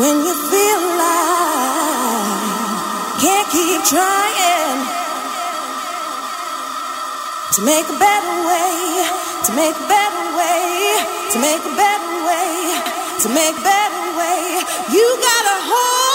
When you feel like can't keep trying to make a better way, to make a better way, to make a better way, to make a better way, you gotta hold.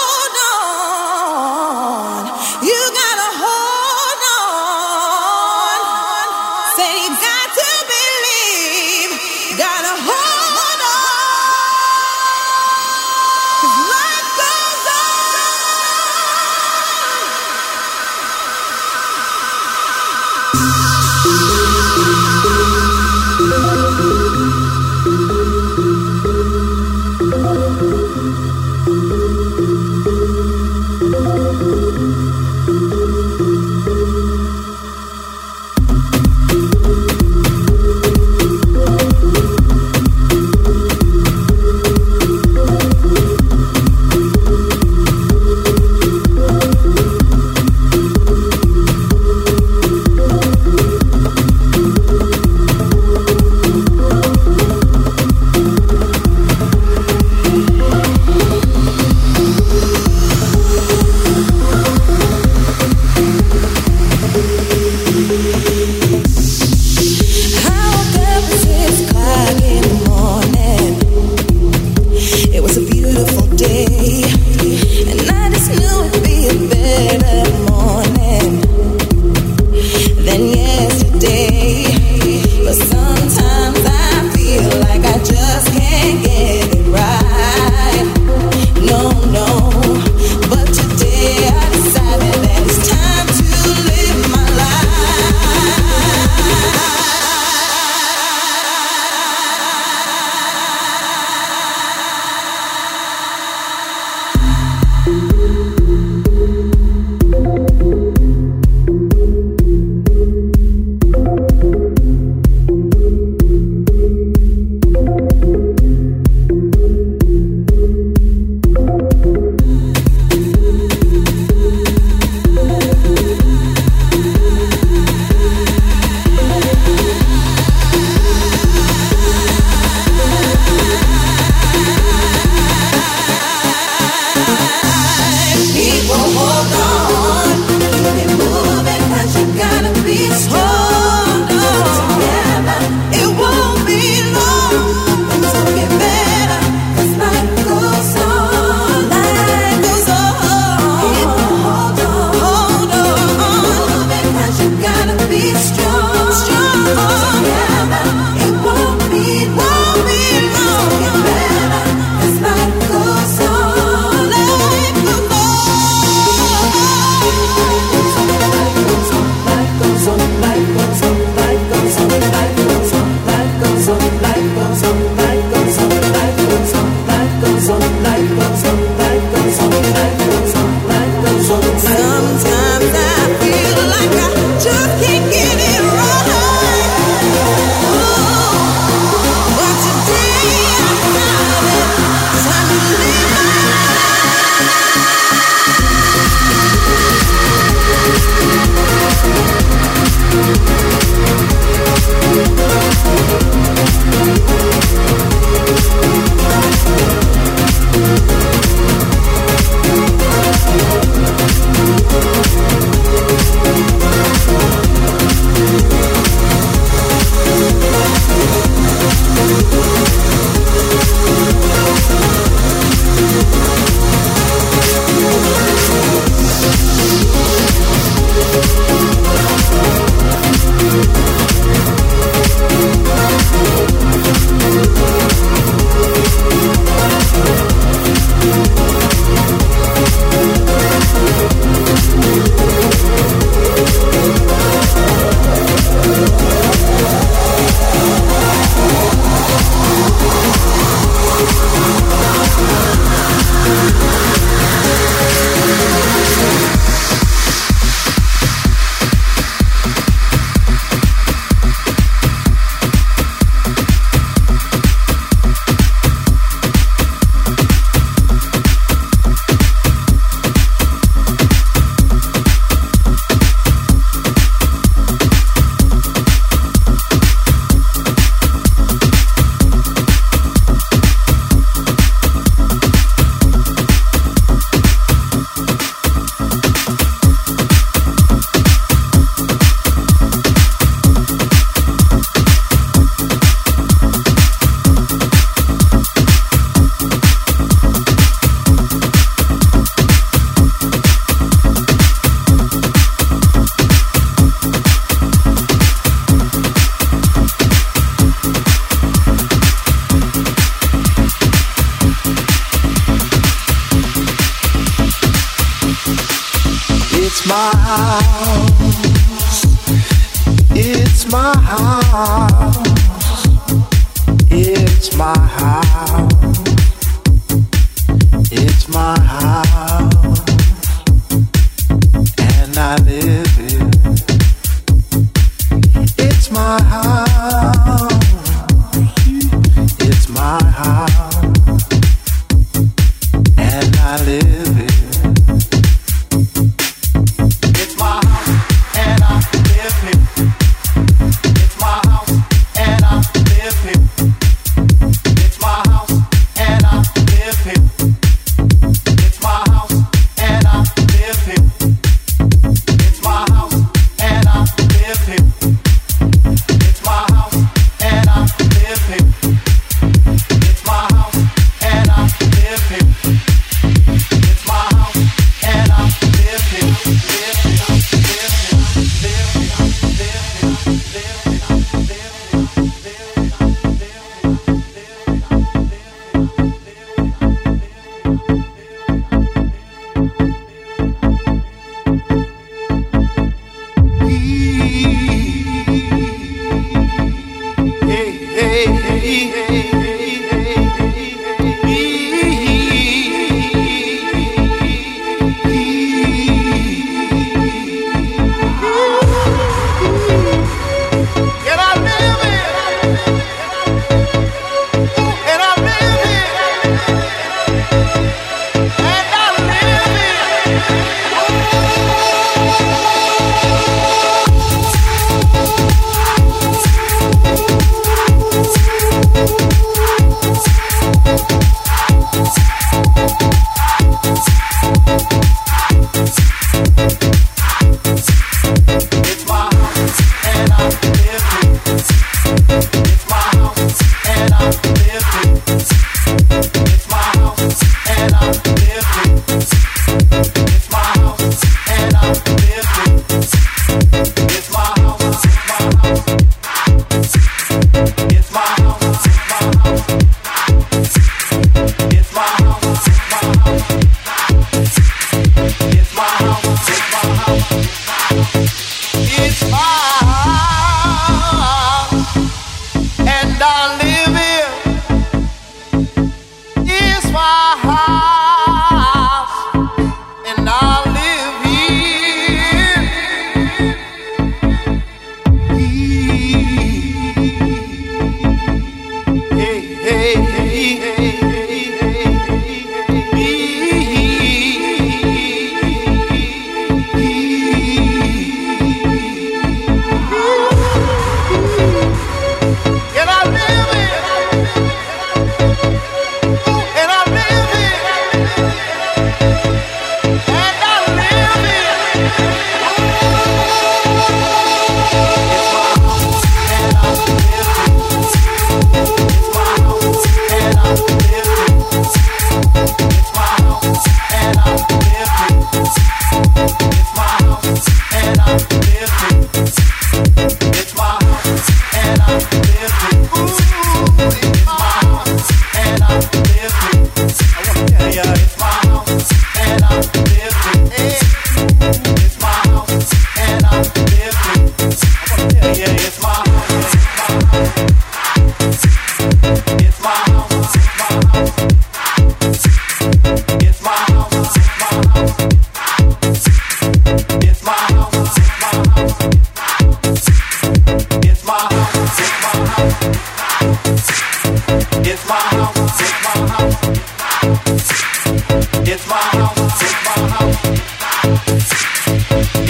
finales.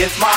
It's my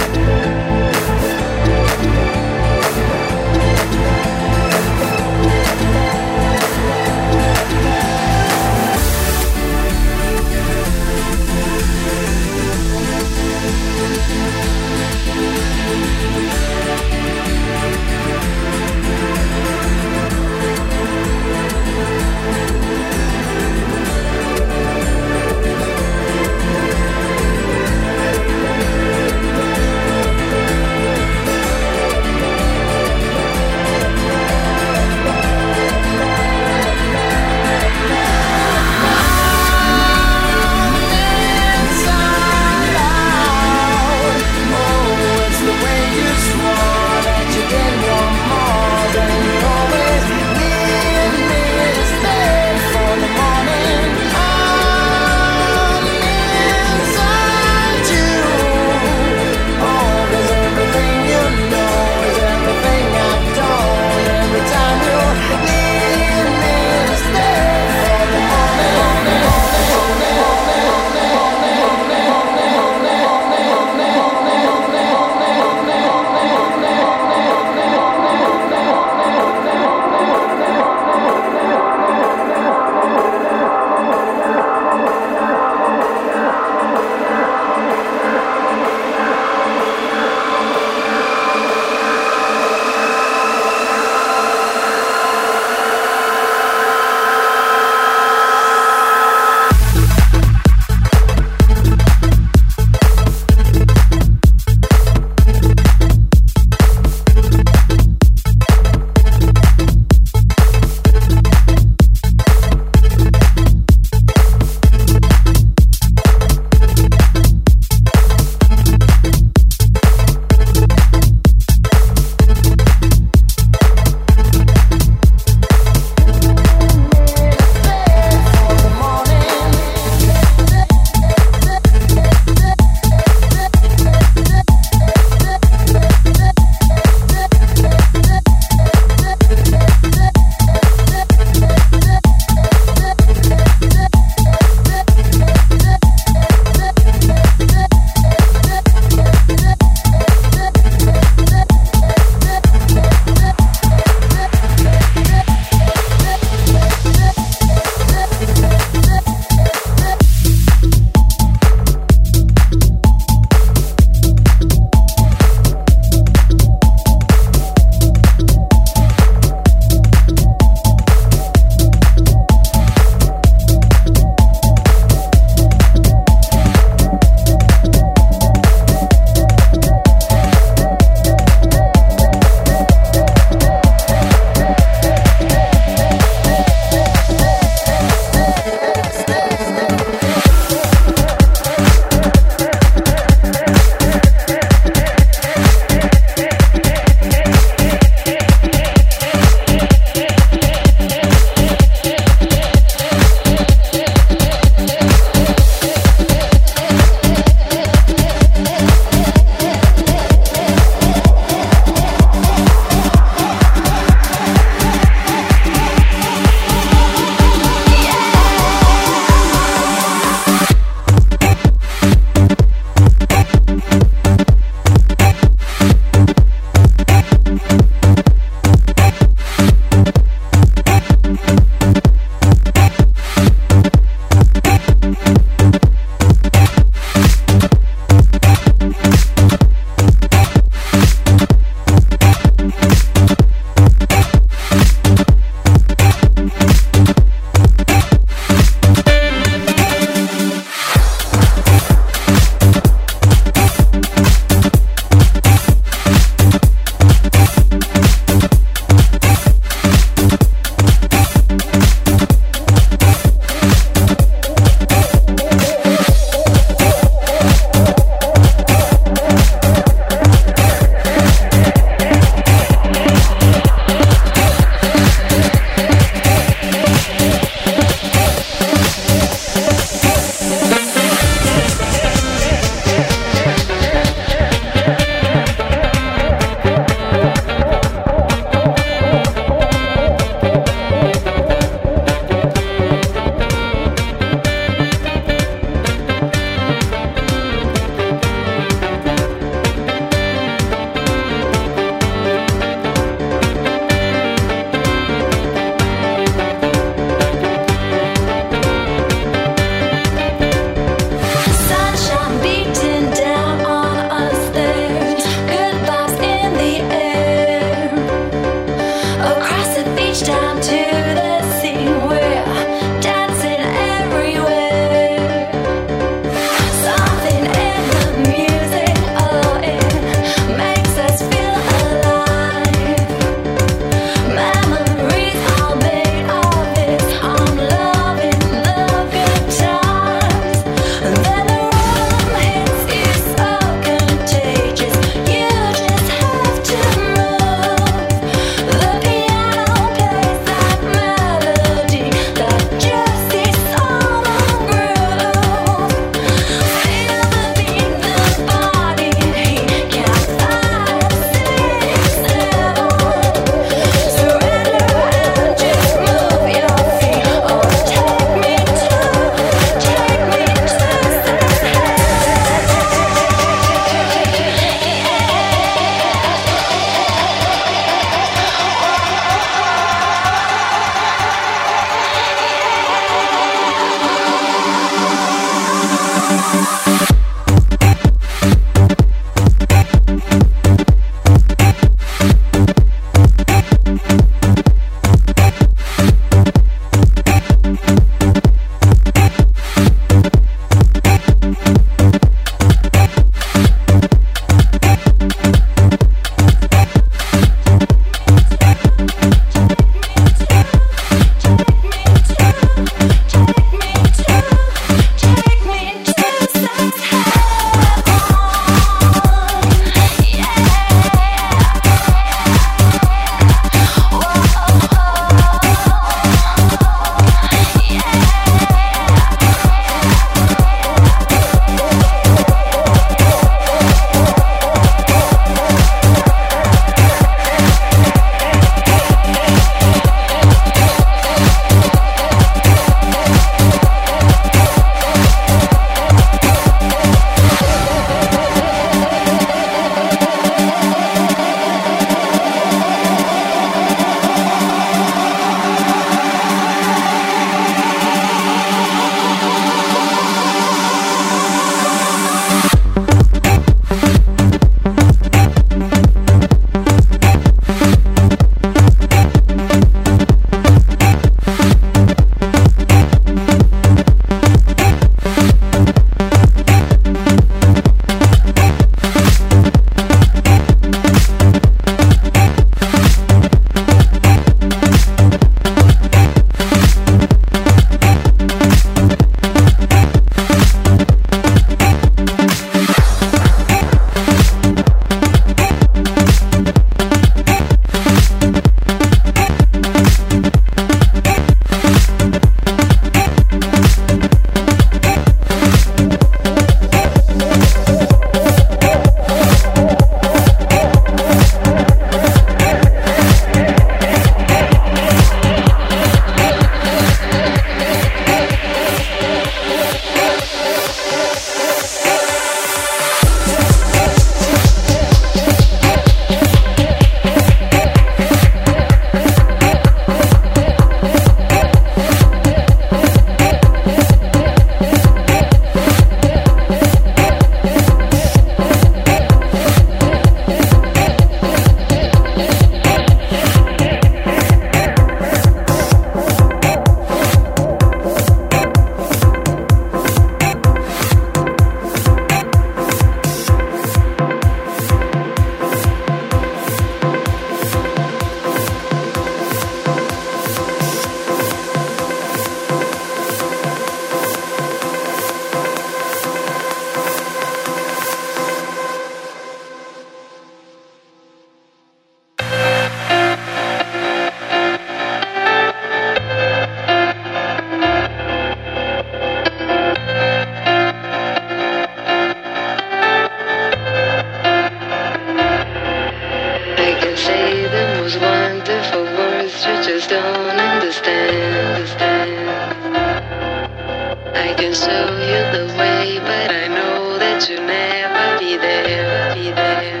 show you the way, but I know that you'll never be there, be there.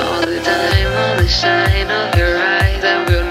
All the time, all the shine of your eyes, I will